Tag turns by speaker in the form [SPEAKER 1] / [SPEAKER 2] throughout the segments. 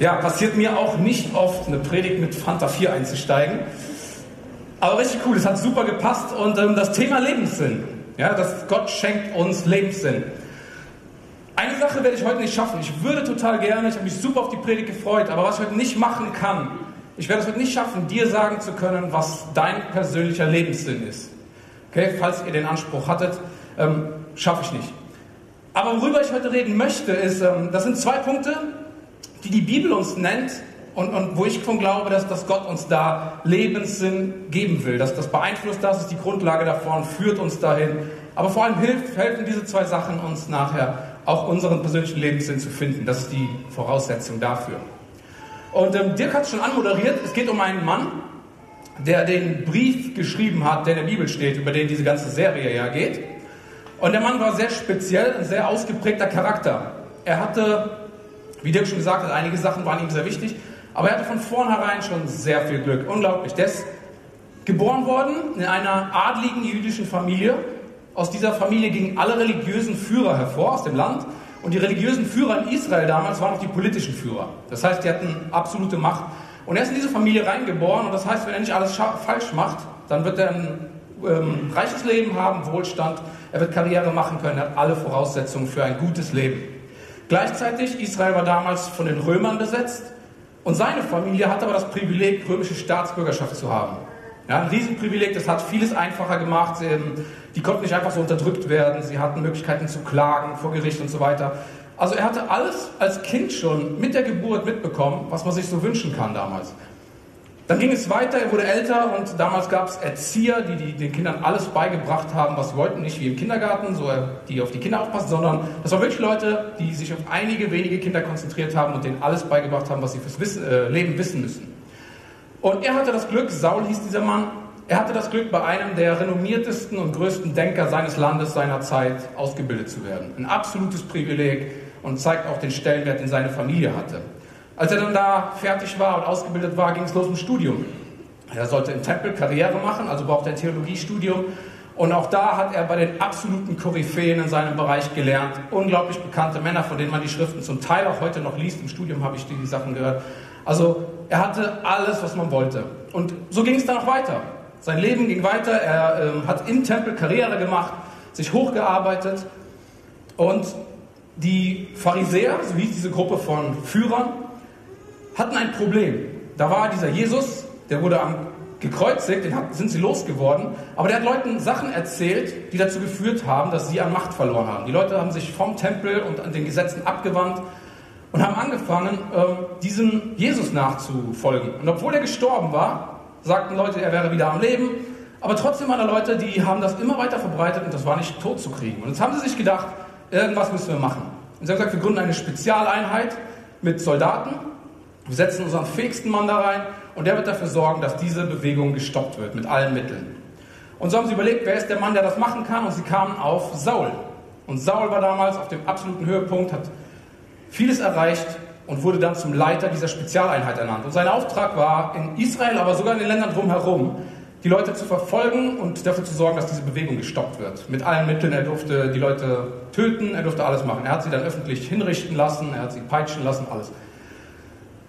[SPEAKER 1] Ja, passiert mir auch nicht oft, eine Predigt mit Fanta 4 einzusteigen. Aber richtig cool, es hat super gepasst und ähm, das Thema Lebenssinn. Ja, dass Gott schenkt uns Lebenssinn. Eine Sache werde ich heute nicht schaffen. Ich würde total gerne, ich habe mich super auf die Predigt gefreut, aber was ich heute nicht machen kann, ich werde es heute nicht schaffen, dir sagen zu können, was dein persönlicher Lebenssinn ist. Okay, falls ihr den Anspruch hattet, ähm, schaffe ich nicht. Aber worüber ich heute reden möchte, ist, ähm, das sind zwei Punkte, die die Bibel uns nennt und, und wo ich von glaube, dass, dass Gott uns da Lebenssinn geben will. Dass das beeinflusst das, ist die Grundlage davon, führt uns dahin. Aber vor allem hilft, helfen diese zwei Sachen uns nachher auch unseren persönlichen Lebenssinn zu finden. Das ist die Voraussetzung dafür. Und ähm, Dirk hat es schon anmoderiert. Es geht um einen Mann, der den Brief geschrieben hat, der in der Bibel steht, über den diese ganze Serie ja geht. Und der Mann war sehr speziell, ein sehr ausgeprägter Charakter. Er hatte, wie Dirk schon gesagt hat, einige Sachen waren ihm sehr wichtig, aber er hatte von vornherein schon sehr viel Glück. Unglaublich. Der ist geboren worden in einer adligen jüdischen Familie aus dieser Familie gingen alle religiösen Führer hervor aus dem Land. Und die religiösen Führer in Israel damals waren auch die politischen Führer. Das heißt, die hatten absolute Macht. Und er ist in diese Familie reingeboren. Und das heißt, wenn er nicht alles falsch macht, dann wird er ein ähm, reiches Leben haben, Wohlstand. Er wird Karriere machen können. Er hat alle Voraussetzungen für ein gutes Leben. Gleichzeitig, Israel war damals von den Römern besetzt. Und seine Familie hatte aber das Privileg, römische Staatsbürgerschaft zu haben. Ja, ein Riesenprivileg, das hat vieles einfacher gemacht. Die konnten nicht einfach so unterdrückt werden. Sie hatten Möglichkeiten zu klagen vor Gericht und so weiter. Also er hatte alles als Kind schon mit der Geburt mitbekommen, was man sich so wünschen kann damals. Dann ging es weiter, er wurde älter und damals gab es Erzieher, die, die, den Kindern alles beigebracht haben, was sie wollten. Nicht wie im Kindergarten, so die auf die Kinder aufpassen, sondern das waren wirklich Leute, die sich auf einige wenige Kinder konzentriert haben und denen alles beigebracht haben, was sie fürs Wissen, äh, Leben wissen müssen. Und er hatte das Glück, Saul hieß dieser Mann, er hatte das Glück, bei einem der renommiertesten und größten Denker seines Landes, seiner Zeit, ausgebildet zu werden. Ein absolutes Privileg und zeigt auch den Stellenwert, den seine Familie hatte. Als er dann da fertig war und ausgebildet war, ging es los im Studium. Er sollte im Tempel Karriere machen, also brauchte er ein Theologiestudium. Und auch da hat er bei den absoluten Koryphäen in seinem Bereich gelernt. Unglaublich bekannte Männer, von denen man die Schriften zum Teil auch heute noch liest. Im Studium habe ich die Sachen gehört. Also er hatte alles, was man wollte. Und so ging es dann auch weiter. Sein Leben ging weiter. Er ähm, hat im Tempel Karriere gemacht, sich hochgearbeitet. Und die Pharisäer, so hieß diese Gruppe von Führern, hatten ein Problem. Da war dieser Jesus, der wurde am gekreuzigt, den sind sie losgeworden, aber der hat Leuten Sachen erzählt, die dazu geführt haben, dass sie an Macht verloren haben. Die Leute haben sich vom Tempel und an den Gesetzen abgewandt und haben angefangen, ähm, diesem Jesus nachzufolgen. Und obwohl er gestorben war, sagten Leute, er wäre wieder am Leben, aber trotzdem waren da Leute, die haben das immer weiter verbreitet und das war nicht tot zu kriegen. Und jetzt haben sie sich gedacht, irgendwas müssen wir machen. Und sie haben gesagt, wir gründen eine Spezialeinheit mit Soldaten, wir setzen unseren fähigsten Mann da rein und der wird dafür sorgen, dass diese Bewegung gestoppt wird mit allen Mitteln. Und so haben sie überlegt, wer ist der Mann, der das machen kann und sie kamen auf Saul. Und Saul war damals auf dem absoluten Höhepunkt, hat vieles erreicht und wurde dann zum Leiter dieser Spezialeinheit ernannt. Und sein Auftrag war, in Israel, aber sogar in den Ländern drumherum, die Leute zu verfolgen und dafür zu sorgen, dass diese Bewegung gestoppt wird. Mit allen Mitteln. Er durfte die Leute töten, er durfte alles machen. Er hat sie dann öffentlich hinrichten lassen, er hat sie peitschen lassen, alles.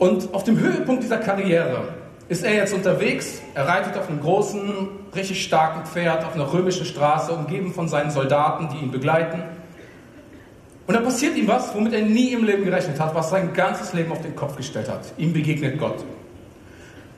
[SPEAKER 1] Und auf dem Höhepunkt dieser Karriere ist er jetzt unterwegs. Er reitet auf einem großen, richtig starken Pferd auf einer römischen Straße, umgeben von seinen Soldaten, die ihn begleiten. Und da passiert ihm was, womit er nie im Leben gerechnet hat, was sein ganzes Leben auf den Kopf gestellt hat. Ihm begegnet Gott.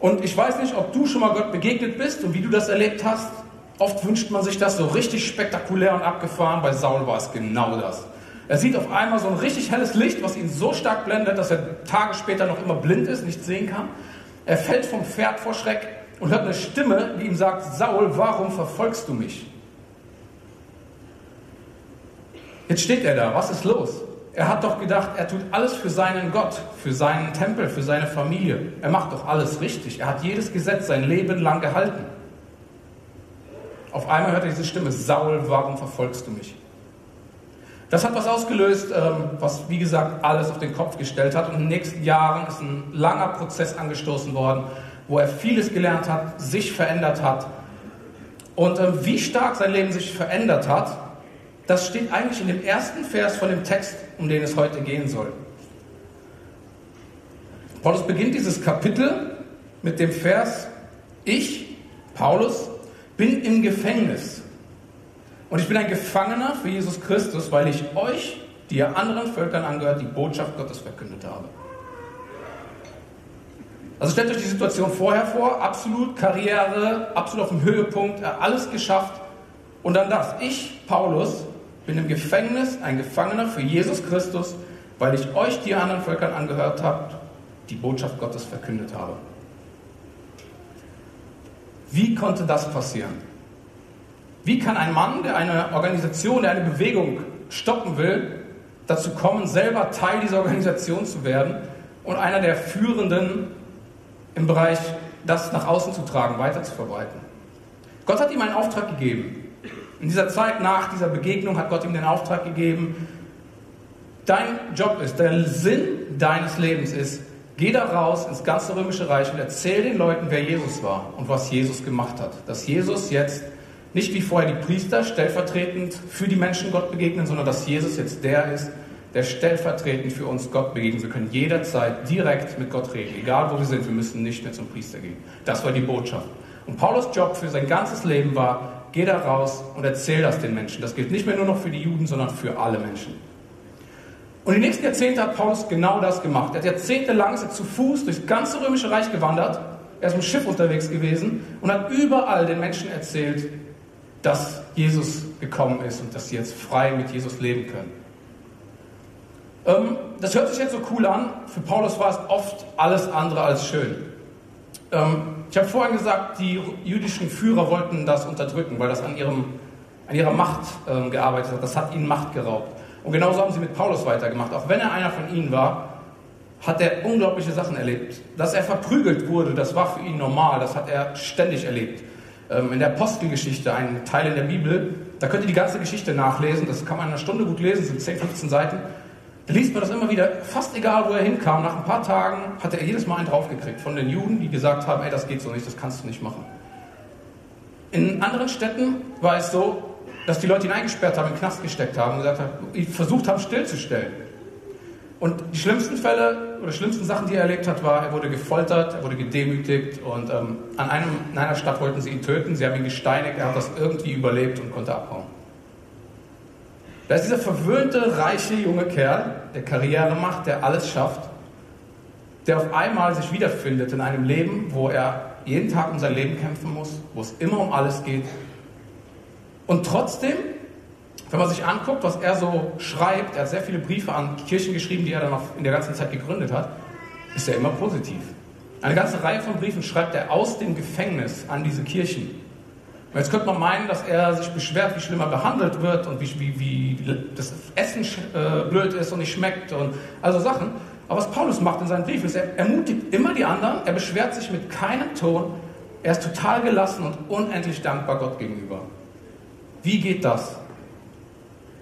[SPEAKER 1] Und ich weiß nicht, ob du schon mal Gott begegnet bist und wie du das erlebt hast. Oft wünscht man sich das so richtig spektakulär und abgefahren. Bei Saul war es genau das. Er sieht auf einmal so ein richtig helles Licht, was ihn so stark blendet, dass er Tage später noch immer blind ist, nicht sehen kann. Er fällt vom Pferd vor Schreck und hört eine Stimme, die ihm sagt, Saul, warum verfolgst du mich? Jetzt steht er da, was ist los? Er hat doch gedacht, er tut alles für seinen Gott, für seinen Tempel, für seine Familie. Er macht doch alles richtig. Er hat jedes Gesetz sein Leben lang gehalten. Auf einmal hört er diese Stimme, Saul, warum verfolgst du mich? Das hat was ausgelöst, ähm, was wie gesagt alles auf den Kopf gestellt hat. Und in den nächsten Jahren ist ein langer Prozess angestoßen worden, wo er vieles gelernt hat, sich verändert hat. Und ähm, wie stark sein Leben sich verändert hat, das steht eigentlich in dem ersten Vers von dem Text, um den es heute gehen soll. Paulus beginnt dieses Kapitel mit dem Vers, ich, Paulus, bin im Gefängnis. Und ich bin ein Gefangener für Jesus Christus, weil ich euch, die ihr anderen Völkern angehört, die Botschaft Gottes verkündet habe. Also stellt euch die Situation vorher vor, absolut Karriere, absolut auf dem Höhepunkt, alles geschafft. Und dann das, ich, Paulus, bin im Gefängnis ein Gefangener für Jesus Christus, weil ich euch, die anderen Völkern angehört habt, die Botschaft Gottes verkündet habe. Wie konnte das passieren? Wie kann ein Mann, der eine Organisation, der eine Bewegung stoppen will, dazu kommen, selber Teil dieser Organisation zu werden und einer der Führenden im Bereich, das nach außen zu tragen, weiter zu verbreiten? Gott hat ihm einen Auftrag gegeben. In dieser Zeit nach dieser Begegnung hat Gott ihm den Auftrag gegeben, dein Job ist, der Sinn deines Lebens ist, geh da raus ins ganze römische Reich und erzähl den Leuten, wer Jesus war und was Jesus gemacht hat. Dass Jesus jetzt nicht wie vorher die Priester stellvertretend für die Menschen Gott begegnen, sondern dass Jesus jetzt der ist, der stellvertretend für uns Gott begegnet. Wir können jederzeit direkt mit Gott reden, egal wo wir sind. Wir müssen nicht mehr zum Priester gehen. Das war die Botschaft. Und Paulus Job für sein ganzes Leben war, Geh da raus und erzähl das den Menschen. Das gilt nicht mehr nur noch für die Juden, sondern für alle Menschen. Und die nächsten Jahrzehnte hat Paulus genau das gemacht. Er hat jahrzehntelang ist er zu Fuß durchs ganze römische Reich gewandert. Er ist mit dem Schiff unterwegs gewesen und hat überall den Menschen erzählt, dass Jesus gekommen ist und dass sie jetzt frei mit Jesus leben können. Ähm, das hört sich jetzt so cool an. Für Paulus war es oft alles andere als schön. Ähm, ich habe vorhin gesagt, die jüdischen Führer wollten das unterdrücken, weil das an, ihrem, an ihrer Macht äh, gearbeitet hat. Das hat ihnen Macht geraubt. Und genauso haben sie mit Paulus weitergemacht. Auch wenn er einer von ihnen war, hat er unglaubliche Sachen erlebt. Dass er verprügelt wurde, das war für ihn normal. Das hat er ständig erlebt. Ähm, in der Apostelgeschichte, ein Teil in der Bibel, da könnt ihr die ganze Geschichte nachlesen. Das kann man in einer Stunde gut lesen, sind 10, 15 Seiten. Da liest man das immer wieder, fast egal, wo er hinkam. Nach ein paar Tagen hatte er jedes Mal einen draufgekriegt von den Juden, die gesagt haben, ey, das geht so nicht, das kannst du nicht machen. In anderen Städten war es so, dass die Leute ihn eingesperrt haben, in den Knast gesteckt haben und gesagt haben, versucht haben, stillzustellen. Und die schlimmsten Fälle oder schlimmsten Sachen, die er erlebt hat, war, er wurde gefoltert, er wurde gedemütigt und ähm, an einem, in einer Stadt wollten sie ihn töten, sie haben ihn gesteinigt, er hat das irgendwie überlebt und konnte abhauen. Da ist dieser verwöhnte, reiche junge Kerl, der Karriere macht, der alles schafft, der auf einmal sich wiederfindet in einem Leben, wo er jeden Tag um sein Leben kämpfen muss, wo es immer um alles geht. Und trotzdem, wenn man sich anguckt, was er so schreibt, er hat sehr viele Briefe an Kirchen geschrieben, die er dann noch in der ganzen Zeit gegründet hat, ist er immer positiv. Eine ganze Reihe von Briefen schreibt er aus dem Gefängnis an diese Kirchen. Und jetzt könnte man meinen, dass er sich beschwert, wie schlimm er behandelt wird und wie, wie, wie das Essen äh, blöd ist und nicht schmeckt und also Sachen. Aber was Paulus macht in seinen Briefen ist, er ermutigt immer die anderen, er beschwert sich mit keinem Ton, er ist total gelassen und unendlich dankbar Gott gegenüber. Wie geht das?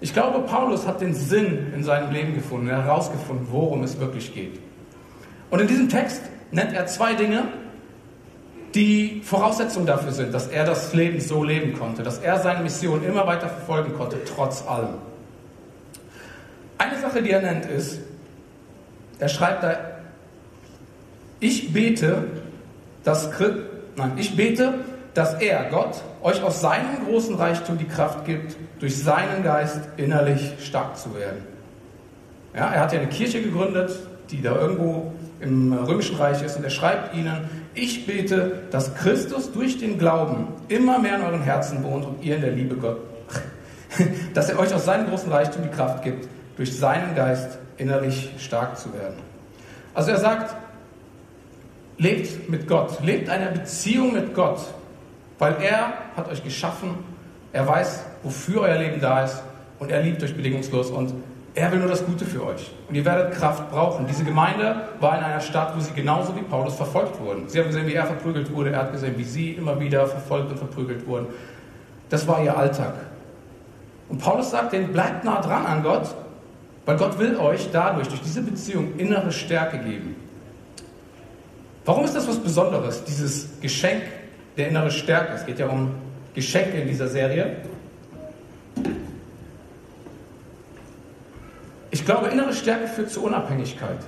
[SPEAKER 1] Ich glaube, Paulus hat den Sinn in seinem Leben gefunden, herausgefunden, worum es wirklich geht. Und in diesem Text nennt er zwei Dinge, die Voraussetzung dafür sind, dass er das Leben so leben konnte, dass er seine Mission immer weiter verfolgen konnte, trotz allem. Eine Sache, die er nennt, ist, er schreibt da, ich bete, dass, nein, ich bete, dass er, Gott, euch aus seinem großen Reichtum die Kraft gibt, durch seinen Geist innerlich stark zu werden. Ja, er hat ja eine Kirche gegründet, die da irgendwo im Römischen Reich ist, und er schreibt ihnen, ich bete, dass Christus durch den Glauben immer mehr in euren Herzen wohnt und ihr in der Liebe Gott, dass er euch aus seinem großen Reichtum die Kraft gibt, durch seinen Geist innerlich stark zu werden. Also er sagt, lebt mit Gott, lebt eine Beziehung mit Gott, weil er hat euch geschaffen, er weiß, wofür euer Leben da ist und er liebt euch bedingungslos und er will nur das Gute für euch. Und ihr werdet Kraft brauchen. Diese Gemeinde war in einer Stadt, wo sie genauso wie Paulus verfolgt wurden. Sie haben gesehen, wie er verprügelt wurde. Er hat gesehen, wie sie immer wieder verfolgt und verprügelt wurden. Das war ihr Alltag. Und Paulus sagt denen, bleibt nah dran an Gott, weil Gott will euch dadurch, durch diese Beziehung, innere Stärke geben. Warum ist das was Besonderes, dieses Geschenk der innere Stärke? Es geht ja um Geschenke in dieser Serie. Ich glaube, innere Stärke führt zu Unabhängigkeit.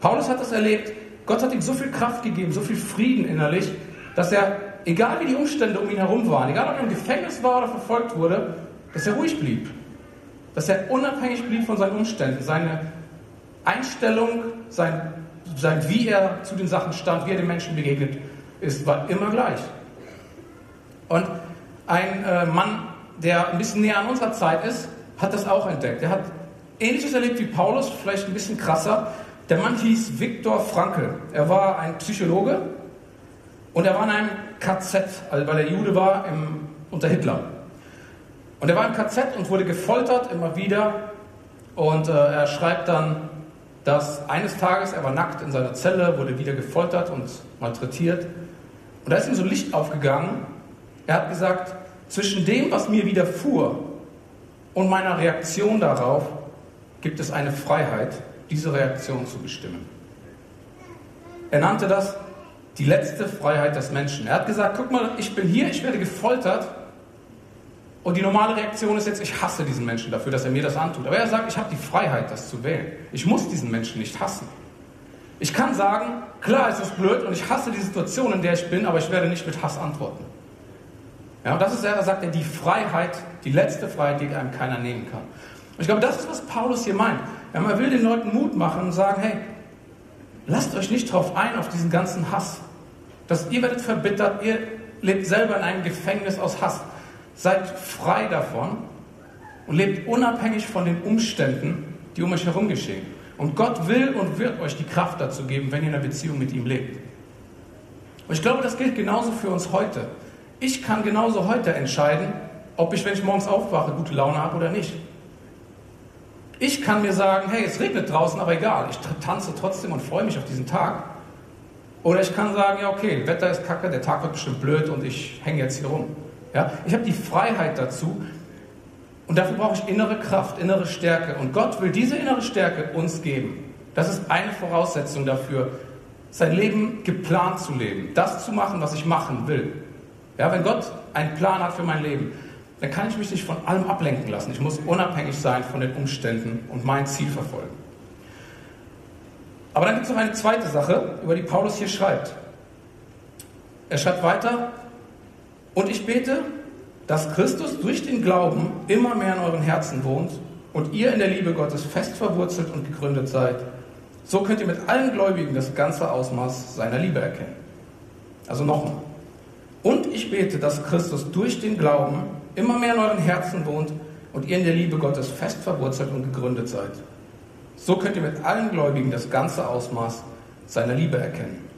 [SPEAKER 1] Paulus hat das erlebt. Gott hat ihm so viel Kraft gegeben, so viel Frieden innerlich, dass er, egal wie die Umstände um ihn herum waren, egal ob er im Gefängnis war oder verfolgt wurde, dass er ruhig blieb. Dass er unabhängig blieb von seinen Umständen. Seine Einstellung, sein, sein wie er zu den Sachen stand, wie er den Menschen begegnet ist, war immer gleich. Und ein äh, Mann, der ein bisschen näher an unserer Zeit ist, hat das auch entdeckt. Er hat Ähnliches erlebt wie Paulus, vielleicht ein bisschen krasser. Der Mann hieß Viktor Frankl. Er war ein Psychologe und er war in einem KZ, also weil er Jude war im, unter Hitler. Und er war im KZ und wurde gefoltert immer wieder. Und äh, er schreibt dann, dass eines Tages, er war nackt in seiner Zelle, wurde wieder gefoltert und malträtiert. Und da ist ihm so Licht aufgegangen. Er hat gesagt, zwischen dem, was mir widerfuhr und meiner Reaktion darauf, gibt es eine Freiheit, diese Reaktion zu bestimmen. Er nannte das die letzte Freiheit des Menschen. Er hat gesagt, guck mal, ich bin hier, ich werde gefoltert und die normale Reaktion ist jetzt, ich hasse diesen Menschen dafür, dass er mir das antut. Aber er sagt, ich habe die Freiheit, das zu wählen. Ich muss diesen Menschen nicht hassen. Ich kann sagen, klar, es ist blöd und ich hasse die Situation, in der ich bin, aber ich werde nicht mit Hass antworten. Ja, und das ist, er sagt er, die Freiheit, die letzte Freiheit, die einem keiner nehmen kann. Und ich glaube, das ist, was Paulus hier meint. Man will den Leuten Mut machen und sagen, hey, lasst euch nicht drauf ein, auf diesen ganzen Hass. Dass ihr werdet verbittert, ihr lebt selber in einem Gefängnis aus Hass. Seid frei davon und lebt unabhängig von den Umständen, die um euch herum geschehen. Und Gott will und wird euch die Kraft dazu geben, wenn ihr in einer Beziehung mit ihm lebt. Und ich glaube, das gilt genauso für uns heute. Ich kann genauso heute entscheiden, ob ich, wenn ich morgens aufwache, gute Laune habe oder nicht. Ich kann mir sagen, hey, es regnet draußen, aber egal, ich tanze trotzdem und freue mich auf diesen Tag. Oder ich kann sagen, ja, okay, Wetter ist kacke, der Tag wird bestimmt blöd und ich hänge jetzt hier rum. Ja? Ich habe die Freiheit dazu und dafür brauche ich innere Kraft, innere Stärke. Und Gott will diese innere Stärke uns geben. Das ist eine Voraussetzung dafür, sein Leben geplant zu leben, das zu machen, was ich machen will. Ja, wenn Gott einen Plan hat für mein Leben, dann kann ich mich nicht von allem ablenken lassen. Ich muss unabhängig sein von den Umständen und mein Ziel verfolgen. Aber dann gibt es noch eine zweite Sache, über die Paulus hier schreibt. Er schreibt weiter, und ich bete, dass Christus durch den Glauben immer mehr in euren Herzen wohnt und ihr in der Liebe Gottes fest verwurzelt und gegründet seid. So könnt ihr mit allen Gläubigen das ganze Ausmaß seiner Liebe erkennen. Also nochmal. Und ich bete, dass Christus durch den Glauben immer mehr in euren Herzen wohnt und ihr in der Liebe Gottes fest verwurzelt und gegründet seid. So könnt ihr mit allen Gläubigen das ganze Ausmaß seiner Liebe erkennen.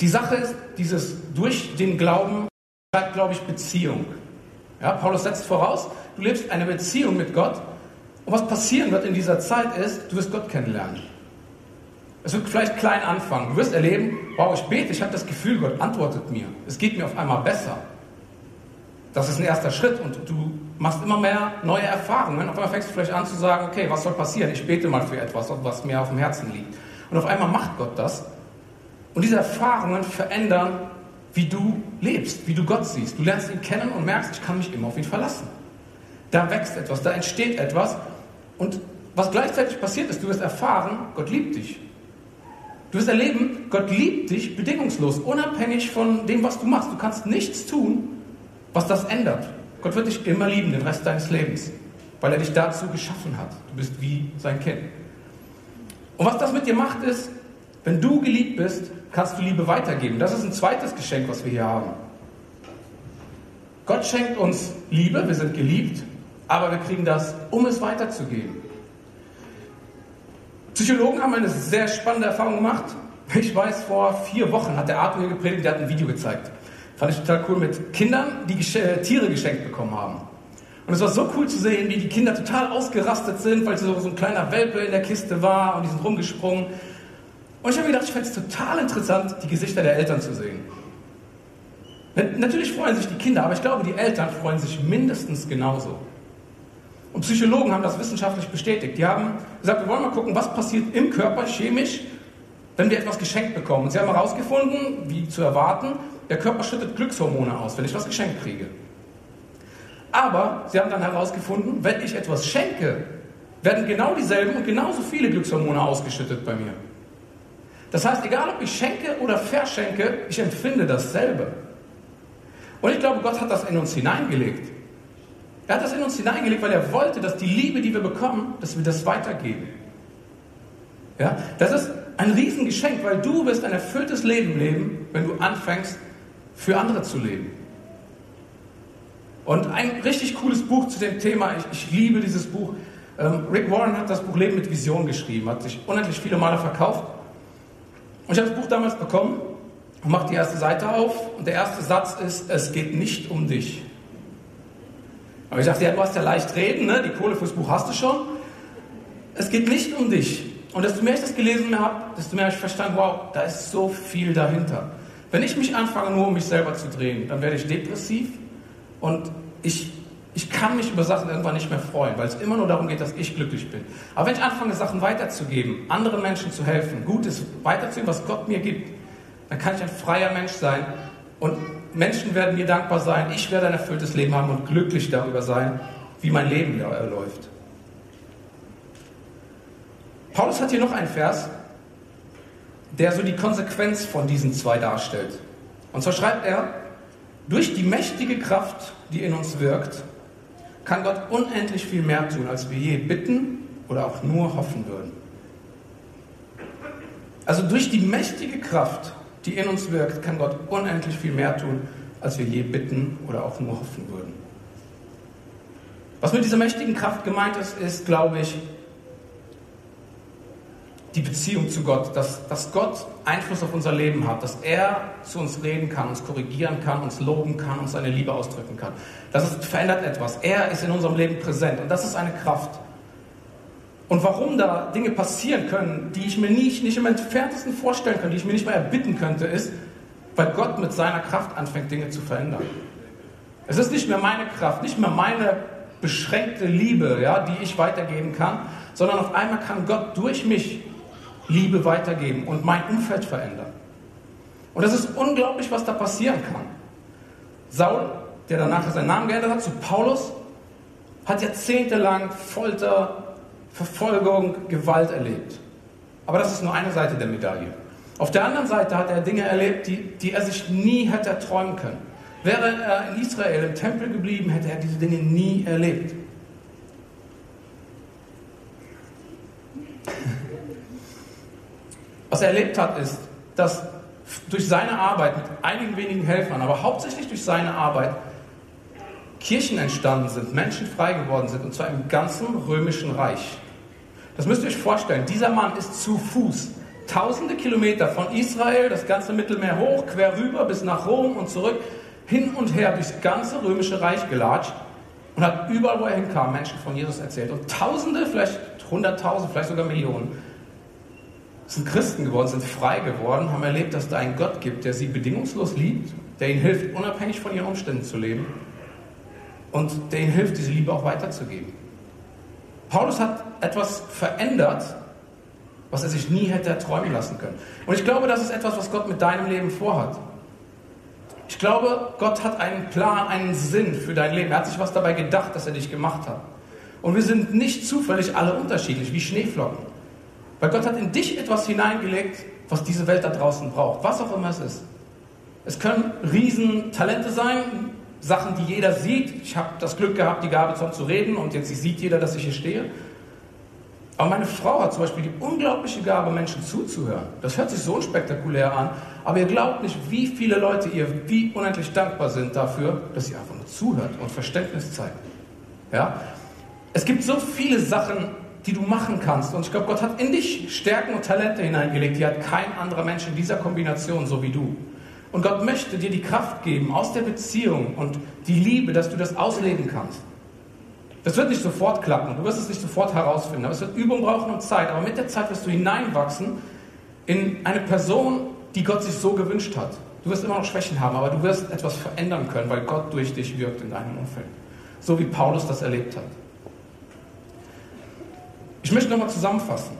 [SPEAKER 1] Die Sache ist, dieses durch den Glauben schreibt, glaube ich, Beziehung. Ja, Paulus setzt voraus, du lebst eine Beziehung mit Gott und was passieren wird in dieser Zeit ist, du wirst Gott kennenlernen. Es wird vielleicht klein anfangen. Du wirst erleben, wow, ich bete, ich habe das Gefühl, Gott antwortet mir. Es geht mir auf einmal besser. Das ist ein erster Schritt und du machst immer mehr neue Erfahrungen. Auf einmal fängst du vielleicht an zu sagen, okay, was soll passieren? Ich bete mal für etwas, was mir auf dem Herzen liegt. Und auf einmal macht Gott das. Und diese Erfahrungen verändern, wie du lebst, wie du Gott siehst. Du lernst ihn kennen und merkst, ich kann mich immer auf ihn verlassen. Da wächst etwas, da entsteht etwas. Und was gleichzeitig passiert ist, du wirst erfahren, Gott liebt dich. Du wirst erleben, Gott liebt dich bedingungslos, unabhängig von dem, was du machst. Du kannst nichts tun, was das ändert. Gott wird dich immer lieben, den Rest deines Lebens, weil er dich dazu geschaffen hat. Du bist wie sein Kind. Und was das mit dir macht, ist, wenn du geliebt bist, kannst du Liebe weitergeben. Das ist ein zweites Geschenk, was wir hier haben. Gott schenkt uns Liebe, wir sind geliebt, aber wir kriegen das, um es weiterzugeben. Psychologen haben eine sehr spannende Erfahrung gemacht. Ich weiß, vor vier Wochen hat der Arthur hier gepredigt, der hat ein Video gezeigt. Fand ich total cool mit Kindern, die äh, Tiere geschenkt bekommen haben. Und es war so cool zu sehen, wie die Kinder total ausgerastet sind, weil so, so ein kleiner Welpe in der Kiste war und die sind rumgesprungen. Und ich habe gedacht, ich fände es total interessant, die Gesichter der Eltern zu sehen. Natürlich freuen sich die Kinder, aber ich glaube, die Eltern freuen sich mindestens genauso. Und Psychologen haben das wissenschaftlich bestätigt. Die haben gesagt, wir wollen mal gucken, was passiert im Körper chemisch, wenn wir etwas geschenkt bekommen. Und sie haben herausgefunden, wie zu erwarten, der Körper schüttet Glückshormone aus, wenn ich was geschenkt kriege. Aber sie haben dann herausgefunden, wenn ich etwas schenke, werden genau dieselben und genauso viele Glückshormone ausgeschüttet bei mir. Das heißt, egal ob ich schenke oder verschenke, ich empfinde dasselbe. Und ich glaube, Gott hat das in uns hineingelegt. Er hat das in uns hineingelegt, weil er wollte, dass die Liebe, die wir bekommen, dass wir das weitergeben. Ja? Das ist ein Riesengeschenk, weil du wirst ein erfülltes Leben leben, wenn du anfängst, für andere zu leben. Und ein richtig cooles Buch zu dem Thema, ich, ich liebe dieses Buch. Ähm, Rick Warren hat das Buch Leben mit Vision geschrieben, hat sich unendlich viele Male verkauft. Und ich habe das Buch damals bekommen und mache die erste Seite auf und der erste Satz ist, es geht nicht um dich. Aber ich dachte, ja, du hast ja leicht reden, ne? die Kohle fürs Buch hast du schon. Es geht nicht um dich. Und desto mehr ich das gelesen habe, desto mehr habe ich verstanden, wow, da ist so viel dahinter. Wenn ich mich anfange, nur um mich selber zu drehen, dann werde ich depressiv und ich, ich kann mich über Sachen irgendwann nicht mehr freuen, weil es immer nur darum geht, dass ich glücklich bin. Aber wenn ich anfange, Sachen weiterzugeben, anderen Menschen zu helfen, Gutes weiterzugeben, was Gott mir gibt, dann kann ich ein freier Mensch sein und Menschen werden mir dankbar sein, ich werde ein erfülltes Leben haben und glücklich darüber sein, wie mein Leben läuft. Paulus hat hier noch einen Vers, der so die Konsequenz von diesen zwei darstellt. Und zwar schreibt er, durch die mächtige Kraft, die in uns wirkt, kann Gott unendlich viel mehr tun, als wir je bitten oder auch nur hoffen würden. Also durch die mächtige Kraft, die in uns wirkt, kann Gott unendlich viel mehr tun, als wir je bitten oder auch nur hoffen würden. Was mit dieser mächtigen Kraft gemeint ist, ist, glaube ich, die Beziehung zu Gott, dass, dass Gott Einfluss auf unser Leben hat, dass er zu uns reden kann, uns korrigieren kann, uns loben kann, uns seine Liebe ausdrücken kann. Das ist, verändert etwas. Er ist in unserem Leben präsent und das ist eine Kraft. Und warum da Dinge passieren können, die ich mir nicht, nicht im entferntesten vorstellen kann, die ich mir nicht mal erbitten könnte, ist, weil Gott mit seiner Kraft anfängt, Dinge zu verändern. Es ist nicht mehr meine Kraft, nicht mehr meine beschränkte Liebe, ja, die ich weitergeben kann, sondern auf einmal kann Gott durch mich Liebe weitergeben und mein Umfeld verändern. Und das ist unglaublich, was da passieren kann. Saul, der danach seinen Namen geändert hat zu Paulus, hat jahrzehntelang Folter, Verfolgung, Gewalt erlebt. Aber das ist nur eine Seite der Medaille. Auf der anderen Seite hat er Dinge erlebt, die, die er sich nie hätte erträumen können. Wäre er in Israel im Tempel geblieben, hätte er diese Dinge nie erlebt. Was er erlebt hat, ist, dass durch seine Arbeit mit einigen wenigen Helfern, aber hauptsächlich durch seine Arbeit, Kirchen entstanden sind, Menschen frei geworden sind, und zwar im ganzen römischen Reich. Das müsst ihr euch vorstellen. Dieser Mann ist zu Fuß tausende Kilometer von Israel, das ganze Mittelmeer hoch, quer rüber bis nach Rom und zurück, hin und her durchs ganze römische Reich gelatscht und hat überall, wo er hinkam, Menschen von Jesus erzählt. Und Tausende, vielleicht Hunderttausend, vielleicht sogar Millionen sind Christen geworden, sind frei geworden, haben erlebt, dass da einen Gott gibt, der sie bedingungslos liebt, der ihnen hilft, unabhängig von ihren Umständen zu leben und der ihnen hilft, diese Liebe auch weiterzugeben. Paulus hat etwas verändert, was er sich nie hätte erträumen lassen können. Und ich glaube, das ist etwas, was Gott mit deinem Leben vorhat. Ich glaube, Gott hat einen Plan, einen Sinn für dein Leben. Er hat sich was dabei gedacht, dass er dich gemacht hat. Und wir sind nicht zufällig alle unterschiedlich, wie Schneeflocken. Weil Gott hat in dich etwas hineingelegt, was diese Welt da draußen braucht, was auch immer es ist. Es können Riesentalente sein, Sachen, die jeder sieht. Ich habe das Glück gehabt, die Gabe zu reden und jetzt sieht jeder, dass ich hier stehe. Aber meine Frau hat zum Beispiel die unglaubliche Gabe, Menschen zuzuhören. Das hört sich so unspektakulär an, aber ihr glaubt nicht, wie viele Leute ihr wie unendlich dankbar sind dafür, dass sie einfach nur zuhört und Verständnis zeigt. Ja? Es gibt so viele Sachen, die du machen kannst. Und ich glaube, Gott hat in dich Stärken und Talente hineingelegt, die hat kein anderer Mensch in dieser Kombination, so wie du. Und Gott möchte dir die Kraft geben aus der Beziehung und die Liebe, dass du das ausleben kannst. Das wird nicht sofort klappen, du wirst es nicht sofort herausfinden, aber es wird Übung brauchen und Zeit. Aber mit der Zeit wirst du hineinwachsen in eine Person, die Gott sich so gewünscht hat. Du wirst immer noch Schwächen haben, aber du wirst etwas verändern können, weil Gott durch dich wirkt in deinem Umfeld. So wie Paulus das erlebt hat. Ich möchte nochmal zusammenfassen.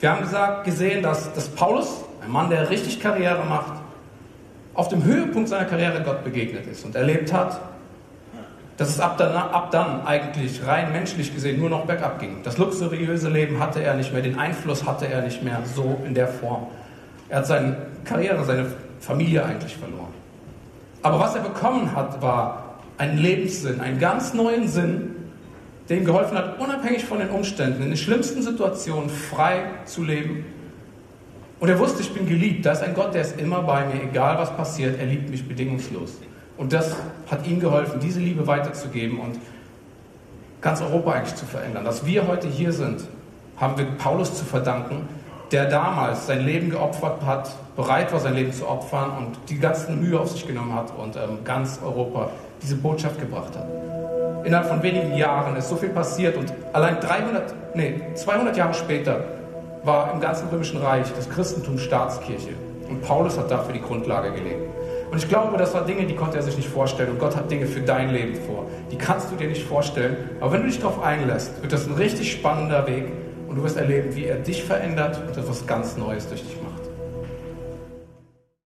[SPEAKER 1] Wir haben gesagt, gesehen, dass, dass Paulus, ein Mann, der richtig Karriere macht, auf dem Höhepunkt seiner Karriere Gott begegnet ist und erlebt hat, dass es ab dann, ab dann eigentlich rein menschlich gesehen nur noch bergab ging. Das luxuriöse Leben hatte er nicht mehr, den Einfluss hatte er nicht mehr so in der Form. Er hat seine Karriere, seine Familie eigentlich verloren. Aber was er bekommen hat, war ein Lebenssinn, einen ganz neuen Sinn, der ihm geholfen hat, unabhängig von den Umständen, in den schlimmsten Situationen frei zu leben. Und er wusste, ich bin geliebt. Da ist ein Gott, der ist immer bei mir, egal was passiert, er liebt mich bedingungslos. Und das hat ihm geholfen, diese Liebe weiterzugeben und ganz Europa eigentlich zu verändern. Dass wir heute hier sind, haben wir Paulus zu verdanken, der damals sein Leben geopfert hat, bereit war, sein Leben zu opfern und die ganze Mühe auf sich genommen hat und ähm, ganz Europa diese Botschaft gebracht hat. Innerhalb von wenigen Jahren ist so viel passiert und allein 300, nee, 200 Jahre später war im ganzen Römischen Reich das Christentum Staatskirche. Und Paulus hat dafür die Grundlage gelegt. Und ich glaube, das waren Dinge, die konnte er sich nicht vorstellen. Und Gott hat Dinge für dein Leben vor. Die kannst du dir nicht vorstellen. Aber wenn du dich darauf einlässt, wird das ein richtig spannender Weg. Und du wirst erleben, wie er dich verändert und etwas ganz Neues durch dich macht.